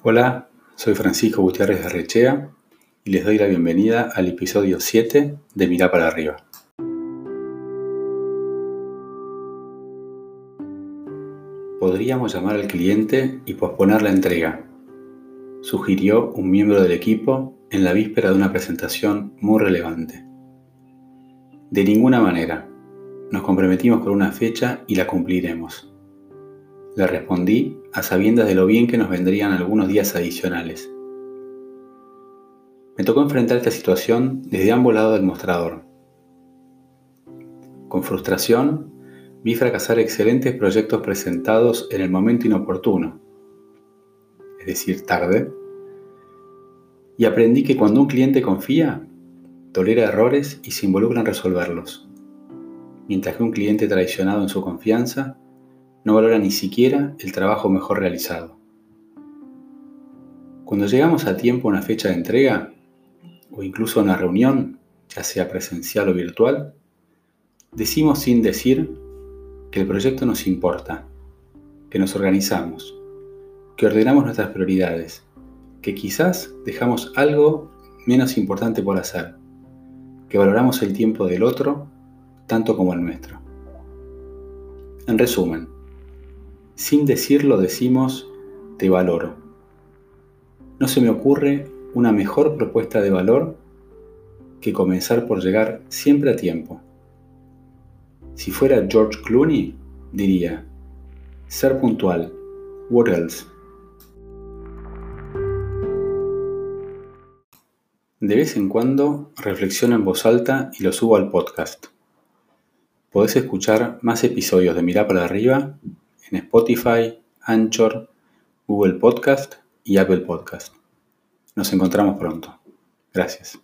Hola, soy Francisco Gutiérrez de Rechea y les doy la bienvenida al episodio 7 de Mirá para arriba. Podríamos llamar al cliente y posponer la entrega, sugirió un miembro del equipo en la víspera de una presentación muy relevante. De ninguna manera. Nos comprometimos con una fecha y la cumpliremos. Le respondí a sabiendas de lo bien que nos vendrían algunos días adicionales. Me tocó enfrentar esta situación desde ambos lados del mostrador. Con frustración, vi fracasar excelentes proyectos presentados en el momento inoportuno, es decir, tarde, y aprendí que cuando un cliente confía, tolera errores y se involucra en resolverlos, mientras que un cliente traicionado en su confianza no valora ni siquiera el trabajo mejor realizado. Cuando llegamos a tiempo a una fecha de entrega, o incluso a una reunión, ya sea presencial o virtual, decimos sin decir que el proyecto nos importa, que nos organizamos, que ordenamos nuestras prioridades, que quizás dejamos algo menos importante por hacer, que valoramos el tiempo del otro tanto como el nuestro. En resumen, sin decirlo decimos te valoro. No se me ocurre una mejor propuesta de valor que comenzar por llegar siempre a tiempo. Si fuera George Clooney, diría, ser puntual, what else? De vez en cuando reflexiono en voz alta y lo subo al podcast. Podés escuchar más episodios de Mirá para arriba en Spotify, Anchor, Google Podcast y Apple Podcast. Nos encontramos pronto. Gracias.